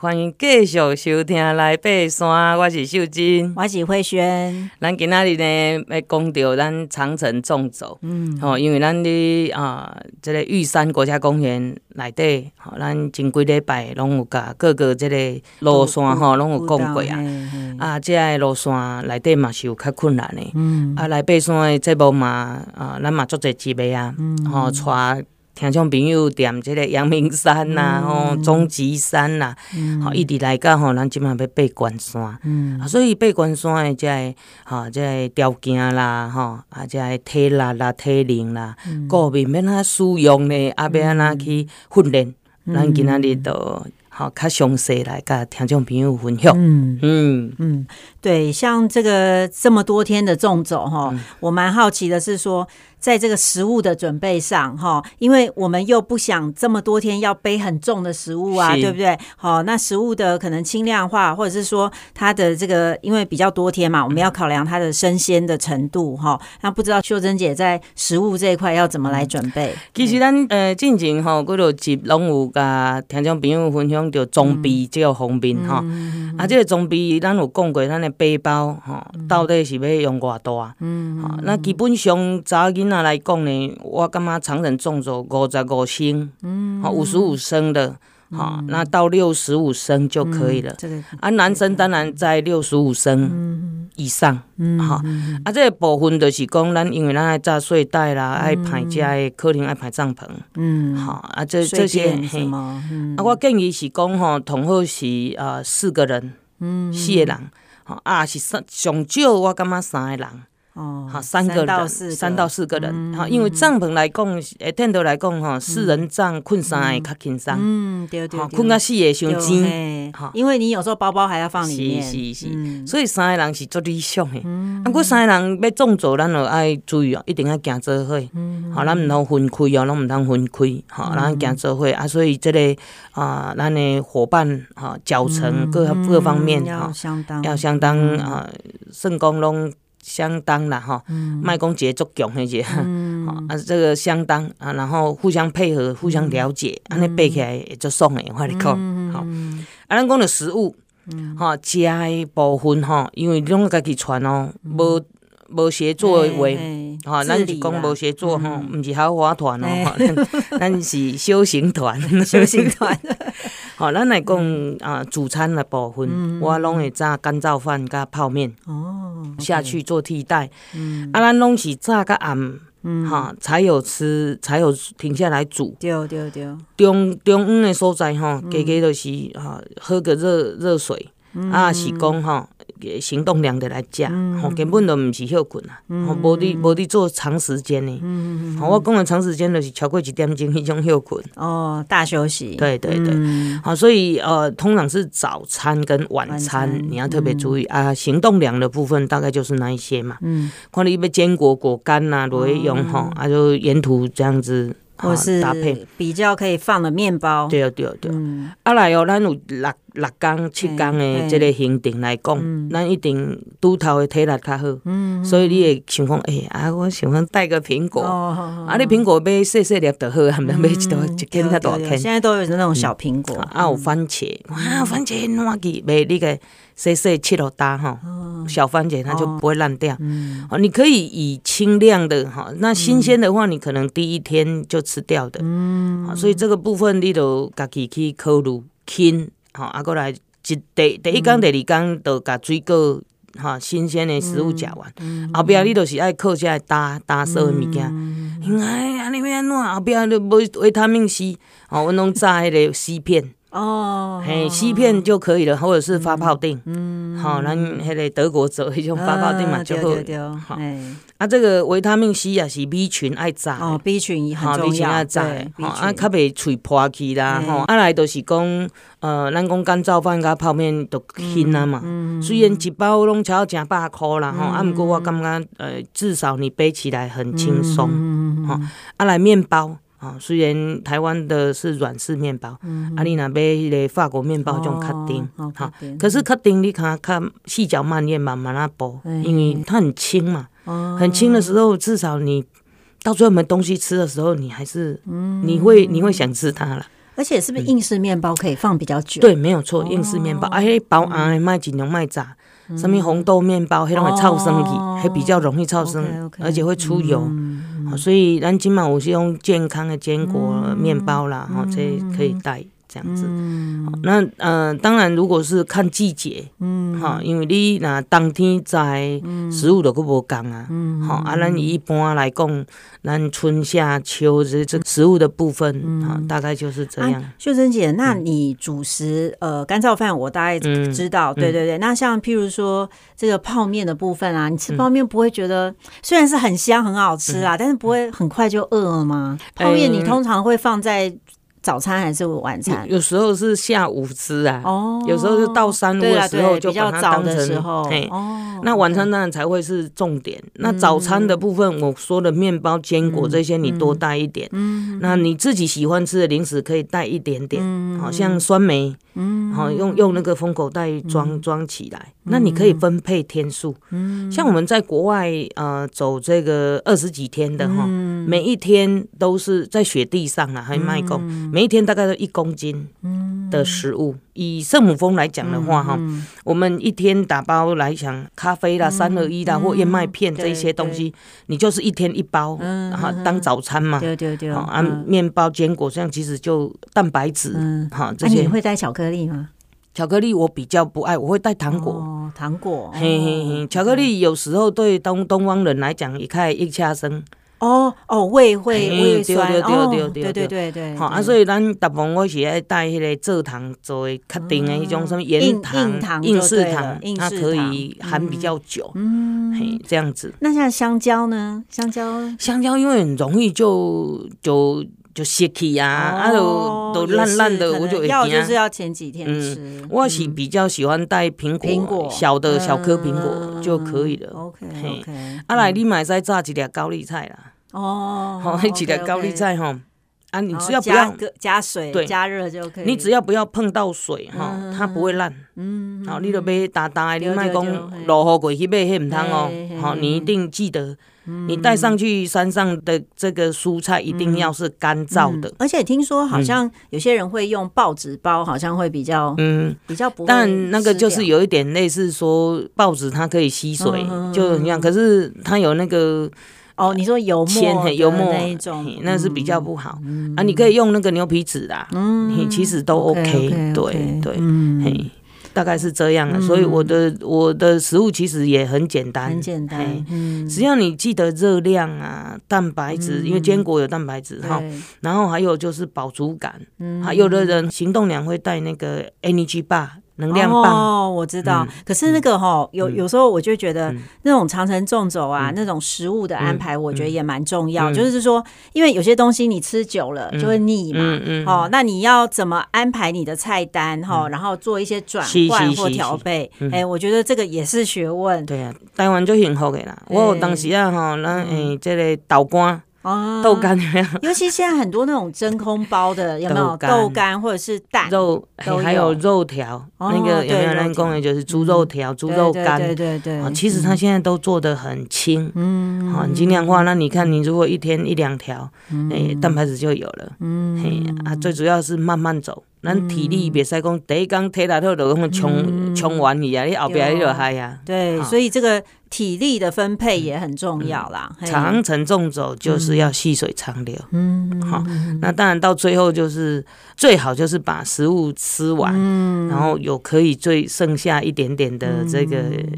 欢迎继续收听《来爬山》，我是秀珍，我是慧萱。咱今仔日呢要讲到咱长城纵走，嗯，吼，因为咱伫啊，这个玉山国家公园内底，吼，咱前几礼拜拢有甲各个即个路线吼，拢有讲过啊。啊，即个路线内底嘛是有较困难的，嗯，啊，来爬山的节目嘛，啊，咱嘛做者集的啊，吼，带。听众朋友踮即个阳明山呐、啊，吼、嗯，中级山呐、啊，好、嗯，一直来讲吼，咱即满要爬关山，嗯，所以爬关山的这个，吼，这个条件啦，吼，啊，这个体力啦、体能啦，各面免哪使用呢？啊，要安怎去训练？咱今仔日都好较详细来甲听众朋友分享。嗯。嗯。嗯，对，像这个这么多天的纵走哈，我蛮好奇的是说。在这个食物的准备上，哈，因为我们又不想这么多天要背很重的食物啊，对不对？好，那食物的可能轻量化，或者是说它的这个，因为比较多天嘛，我们要考量它的生鲜的程度，哈。那不知道秀珍姐在食物这一块要怎么来准备？其实咱呃进前哈，嗰度集拢有甲听众朋友分享到装备这个方面哈。啊，这个装备咱有讲过，咱的背包吼，到底是要用偌大？嗯，好，那基本上查囡仔来讲呢，我感觉长程纵走五十五升，嗯，好五十五升的，好、嗯，那到六十五升就可以了。这个啊，男生当然在六十五升以上，嗯，好，啊，这个部分就是讲，咱因为咱爱扎睡袋啦，爱排家的，可能爱排帐篷，嗯，好，啊，这这些，啊，我建议是讲吼，同好是呃四个人，嗯，四个人，吼啊，是三上少，我感觉三个人。哦，好，三个人，三到四个人，好，因为帐篷来讲，诶，天头来讲，哈，四人帐困三个较轻松，嗯，对对，困个四个伤挤，哈，因为你有时候包包还要放里面，是是是，所以三个人是最理想的。啊，过三个人要纵走，咱就爱注意哦，一定要行做伙，好，咱唔通分开哦，拢唔通分开，好，咱行做伙啊，所以这个啊，咱的伙伴哈，脚程各各方面哈，要相当啊，肾功拢。相当啦哈，卖公节足强迄些，嗯、啊，这个相当啊，然后互相配合，互相了解，安尼背起来也就爽诶，我跟你讲，好，啊，咱讲的食物，哈，食的部分吼，因为拢家己传哦，无无协作的话，哈，咱是讲无协作吼，毋是豪华团哦，咱是修行团，修行团。好，咱来讲啊，主餐的部分，我拢会炸干燥饭加泡面哦，下去做替代。啊，咱拢是炸甲暗，哈，才有吃，才有停下来煮。对对对。中中午的所在哈，家家都是哈，喝个热热水，啊，是讲哈。行动量的来讲，吼根本都毋是休困啊，吼无你无你做长时间的，吼我讲的长时间就是超过一点钟迄种休困。哦，大休息，对对对，好，所以呃，通常是早餐跟晚餐你要特别注意啊，行动量的部分大概就是那一些嘛，嗯，看你要坚果果干呐，都会用吼，啊就沿途这样子。或是搭配。比较可以放的面包，对对对。啊来哦，咱有六六天七天的这个行程来讲，咱一定拄头的体力较好。嗯，所以你会想讲，哎啊，我想讲带个苹果，啊，你苹果买细细粒就好，还免买一大一斤较大根。现在都有那种小苹果，啊，有番茄，哇，番茄烂去买那个细细切落大吼。小番茄它就不会烂掉，哦，你可以以轻量的哈，那新鲜的话，你可能第一天就吃掉的，嗯，所以这个部分你都家己去考虑，轻，好，啊，过来一第第一工、第二工都甲水果哈新鲜的食物食完，后壁你都是爱靠下来打打扫的物件，哎安尼要安怎后壁你无维他命 C，哦，阮拢炸迄个 C 片。哦，嘿，西片就可以了，或者是发泡定。嗯，好，咱迄个德国做迄种发泡定嘛，就好。好，啊，这个维他命 C 也是 B 群爱炸。哦，B 群很重要。B 群爱炸，好，啊，较袂喙破去啦。吼，啊来就是讲，呃，咱讲干燥饭加泡面都轻啊嘛。嗯。虽然一包拢超成百块啦，吼，啊，毋过我感觉，呃，至少你背起来很轻松。嗯。好，啊来面包。啊，虽然台湾的是软式面包，啊，你那边的法国面包种卡丁，好，可是卡丁你看看细嚼慢咽，慢慢那剥，因为它很轻嘛，很轻的时候，至少你到最后没东西吃的时候，你还是，你会你会想吃它了。而且是不是硬式面包可以放比较久？对，没有错，硬式面包，而且包啊，卖尽量卖炸，什么红豆面包，还会臭身体，还比较容易臭身，而且会出油。所以咱今嘛我是用健康的坚果面包啦，哈，这可以带。这样子，嗯、那呃，当然，如果是看季节，嗯，哈，因为你那当天在食物都够不讲啊，嗯，好啊，咱一般来讲，咱春夏秋这这食物的部分，哈、嗯，大概就是这样。啊、秀珍姐，那你主食呃干燥饭，我大概知道，嗯、对对对。那像譬如说这个泡面的部分啊，你吃泡面不会觉得虽然是很香很好吃啊，嗯、但是不会很快就饿了吗？泡面你通常会放在。早餐还是晚餐？有时候是下午吃啊，哦，有时候是到三五的时候就把它当成，哦，那晚餐当然才会是重点。那早餐的部分，我说的面包、坚果这些，你多带一点。嗯，那你自己喜欢吃的零食可以带一点点，好像酸梅，嗯，好用用那个封口袋装装起来。那你可以分配天数，嗯，像我们在国外呃走这个二十几天的哈，每一天都是在雪地上啊，还卖够。每一天大概都一公斤的食物。以圣母峰来讲的话，哈，我们一天打包来讲，咖啡啦、三合一啦或燕麦片这一些东西，你就是一天一包，然后当早餐嘛。对对对。啊，面包、坚果这样其实就蛋白质。哈，这些。你会带巧克力吗？巧克力我比较不爱，我会带糖果。哦，糖果。嘿嘿嘿，巧克力有时候对东东方人来讲一看一掐生。哦哦，胃会胃酸哦，对对对对对对，好啊，所以咱大部分我是爱带迄个蔗糖作为确定的迄种什么盐糖、硬式糖，它可以含比较久，嗯，嘿，这样子。那像香蕉呢？香蕉，香蕉因为很容易就就就泄气呀，啊，都都烂烂的，我就要就是要前几天吃。我是比较喜欢带苹果，小的小颗苹果就可以了。OK OK，啊来，你买再炸几条高丽菜啦。哦，好，一粒高丽菜哈，啊，你只要不要加水，对，加热就可以。你只要不要碰到水哈，它不会烂。嗯，好，你就买大大的，你卖讲落雨过去买迄唔通哦。好，你一定记得，你带上去山上的这个蔬菜一定要是干燥的。而且听说好像有些人会用报纸包，好像会比较嗯比较不。但那个就是有一点类似说报纸它可以吸水，就一样。可是它有那个。哦，你说油墨油墨那一种，那是比较不好啊。你可以用那个牛皮纸啦，嗯，其实都 OK，对对，嘿，大概是这样的。所以我的我的食物其实也很简单，很简单，嗯，只要你记得热量啊，蛋白质，因为坚果有蛋白质哈，然后还有就是饱足感，嗯，还有的人行动量会带那个 Energy Bar。能量棒哦，我知道。可是那个哈，有有时候我就觉得那种长城纵走啊，那种食物的安排，我觉得也蛮重要。就是说，因为有些东西你吃久了就会腻嘛，哦，那你要怎么安排你的菜单哈，然后做一些转换或调配？哎，我觉得这个也是学问。对啊，台湾就幸福的啦。我有当时啊哈，那诶，这个豆干。哦，豆干有没有？尤其现在很多那种真空包的，有没有豆干或者是蛋肉？还有肉条，那个有没有人工的？就是猪肉条、猪肉干。对对对。其实它现在都做的很轻，嗯，好，尽量化。那你看，你如果一天一两条，哎，蛋白质就有了。嗯，嘿啊，最主要是慢慢走。咱体力别使讲，第一天体力好就咁冲冲完去啊，你后边你就嗨呀。对，所以这个体力的分配也很重要啦。长城纵走就是要细水长流。嗯，好，那当然到最后就是最好就是把食物吃完，嗯然后有可以最剩下一点点的这个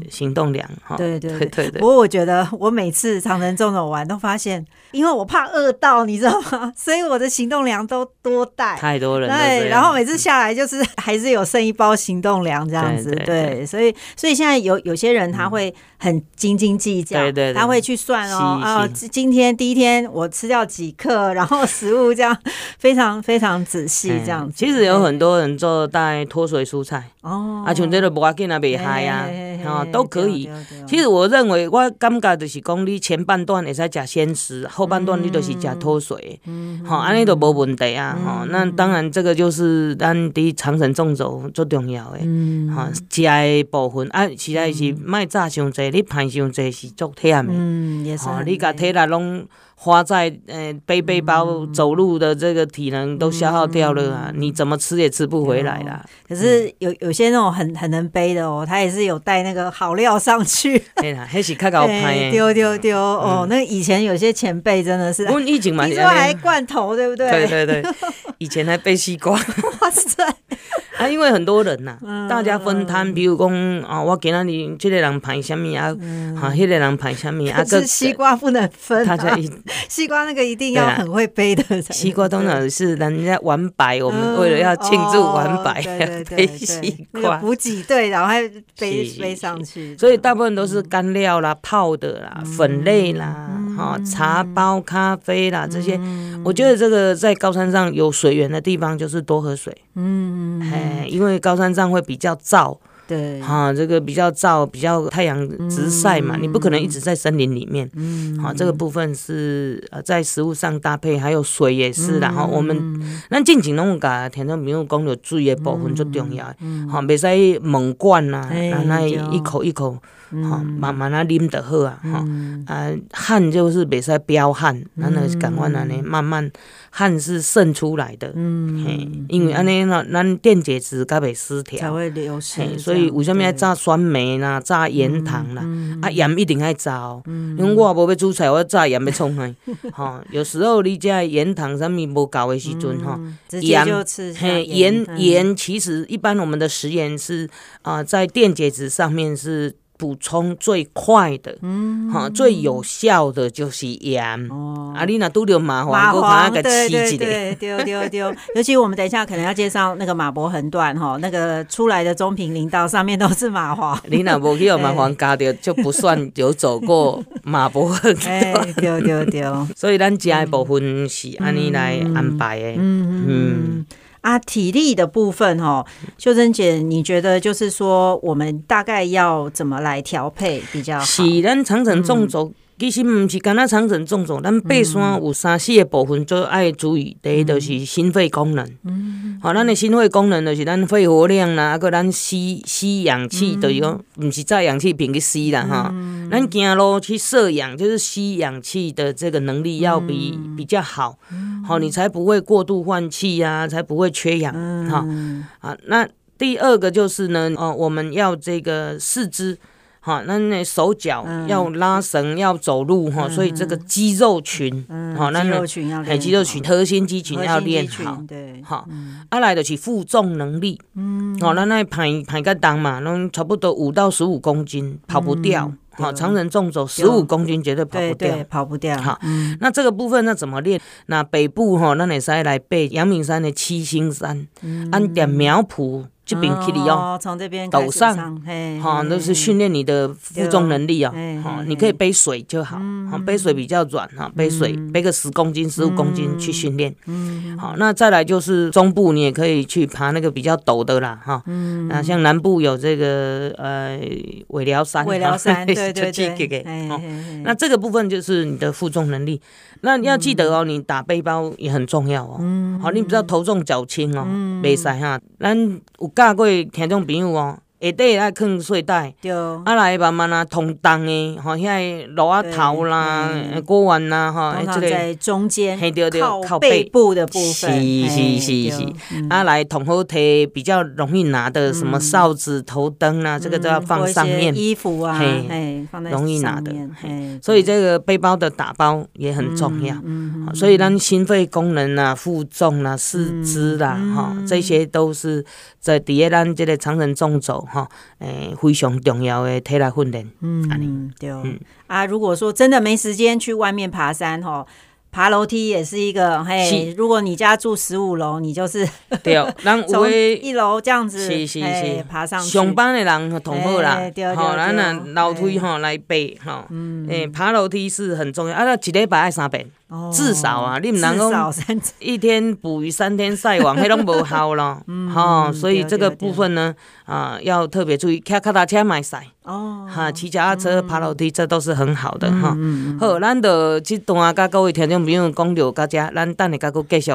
行动粮。哈，对对对。不过我觉得我每次长城纵走完都发现，因为我怕饿到，你知道吗？所以我的行动粮都多带。太多人。对，然后。每次下来就是还是有剩一包行动粮这样子，对，所以所以现在有有些人他会很斤斤计较，对对，他会去算哦啊，今天第一天我吃掉几克，然后食物这样非常非常仔细这样子。其实有很多人做带脱水蔬菜哦，啊，像这个不要紧啊，袂害啊，啊都可以。其实我认为我感觉就是讲你前半段会使食鲜食，后半段你都是食脱水，嗯，好，安尼都无问题啊，哈。那当然这个就是。是咱伫长城纵走最重要的，哈，食的部分啊，实在是卖炸伤济，你爬伤济是足忝的。嗯，也是。哦，你把体力拢花在呃背背包走路的这个体能都消耗掉了啊，你怎么吃也吃不回来啦。可是有有些那种很很能背的哦，他也是有带那个好料上去。对啦，还是较高攀。丢丢丢哦，那以前有些前辈真的是。我以前嘛，你说还罐头对不对？对对对，以前还背西瓜。哇塞！啊，因为很多人呐，大家分摊，比如讲啊，我今仔日这个人排什么啊，哈，那个人排什么啊？可 是西瓜不能分，大家一 西瓜那个一定要很会背的。西瓜通常是人家完白，我们为了要庆祝完白，背西瓜补给对，然后还背背上去。所以大部分都是干料啦、泡的啦、粉类啦、哈茶包、咖啡啦这些。我觉得这个在高山上有水源的地方，就是多喝水。嗯，因为高山上会比较燥，对，哈，这个比较燥，比较太阳直晒嘛，你不可能一直在森林里面，嗯，好，这个部分是呃在食物上搭配，还有水也是，然后我们那进前拢有甲听众朋友讲到水的部分最重要，好，袂使猛灌呐，那一口一口。好，慢慢啊啉就好啊，哈，啊汗就是袂使飙汗，咱就是赶快安尼慢慢汗是渗出来的，嗯，嘿，因为安尼呢，咱电解质才袂失调，才会流失，所以为什么要炸酸梅啦，炸盐糖啦，啊盐一定要炸哦，因为我无要煮菜，我炸盐要创啥？吼，有时候你这盐糖啥物无够的时阵吼，盐，嘿，盐盐其实一般我们的食盐是啊，在电解质上面是。补充最快的，嗯，哈，最有效的就是盐。哦，啊，你那都有麻黄，麻黄，对对对，丢丢丢。尤其我们等一下可能要介绍那个马博横断哈，那个出来的中平林道上面都是麻黄。你那不去有麻黄加掉，就不算有走过马博横断。丢丢丢。所以咱家的部分是按你来安排的。嗯嗯。啊，体力的部分哈，秀珍姐，你觉得就是说，我们大概要怎么来调配比较好？是，咱长城纵走，其实不是干那长城纵走，咱爬山有三四个部分就爱注意。第一就是心肺功能，嗯，好，咱的心肺功能就是咱肺活量啦，啊个咱吸吸氧气，就是讲不是在氧气瓶去吸啦哈，咱走路去摄氧，就是吸氧气的这个能力要比比较好。好，你才不会过度换气呀，才不会缺氧。好，啊，那第二个就是呢，哦，我们要这个四肢。好，那那手脚要拉绳，要走路哈，所以这个肌肉群，好，那那还肌肉群、核心肌群要练好。对，好，啊来的是负重能力，嗯，好，那那排排个档嘛，那差不多五到十五公斤，跑不掉。好，常人重走十五公斤绝对跑不掉，跑不掉。好，那这个部分那怎么练？那北部哈，那你再来背阳明山的七星山，按点苗圃。这边可以用，从这边陡上，哈，都是训练你的负重能力哦。哈，你可以背水就好，哈，背水比较软哈，背水背个十公斤、十五公斤去训练。嗯，好，那再来就是中部，你也可以去爬那个比较陡的啦，哈。嗯，那像南部有这个呃尾寮山，尾寮山，对对 对。那这个部分就是你的负重能力。那你要记得哦，你打背包也很重要哦。嗯，好，你不要头重脚轻哦，袂使哈。咱有教过听众朋友哦。下底爱放睡袋，对，啊来慢慢啊通重的，吼，遐个螺仔头啦、锅碗啦，吼，这个在中间，嘿靠背。部的部分，是是是是，啊来同好提比较容易拿的，什么哨子、头灯啊，这个都要放上面，衣服啊，嘿，容易拿的，嘿，所以这个背包的打包也很重要，所以咱心肺功能啊、负重啊、四肢啦，哈，这些都是在底下咱这个长城纵走。哈，诶，非常重要的体力训练。嗯，对。嗯啊，如果说真的没时间去外面爬山，哈。爬楼梯也是一个嘿，如果你家住十五楼，你就是对，咱 从一楼这样子是是是爬上去。上班的人同好啦，好，咱那楼梯吼来背哈，诶，爬楼梯是很重要，啊，那一礼拜爱三遍，至少啊，你唔能讲一天捕鱼三天晒网，迄拢无效咯，哈，所以这个部分呢，啊，要特别注意，骑脚踏车买晒。哦，哈，骑脚踏车、爬楼梯，这都是很好的哈。好，咱就这段甲各位听众朋友讲到到遮，咱等下甲佫继续。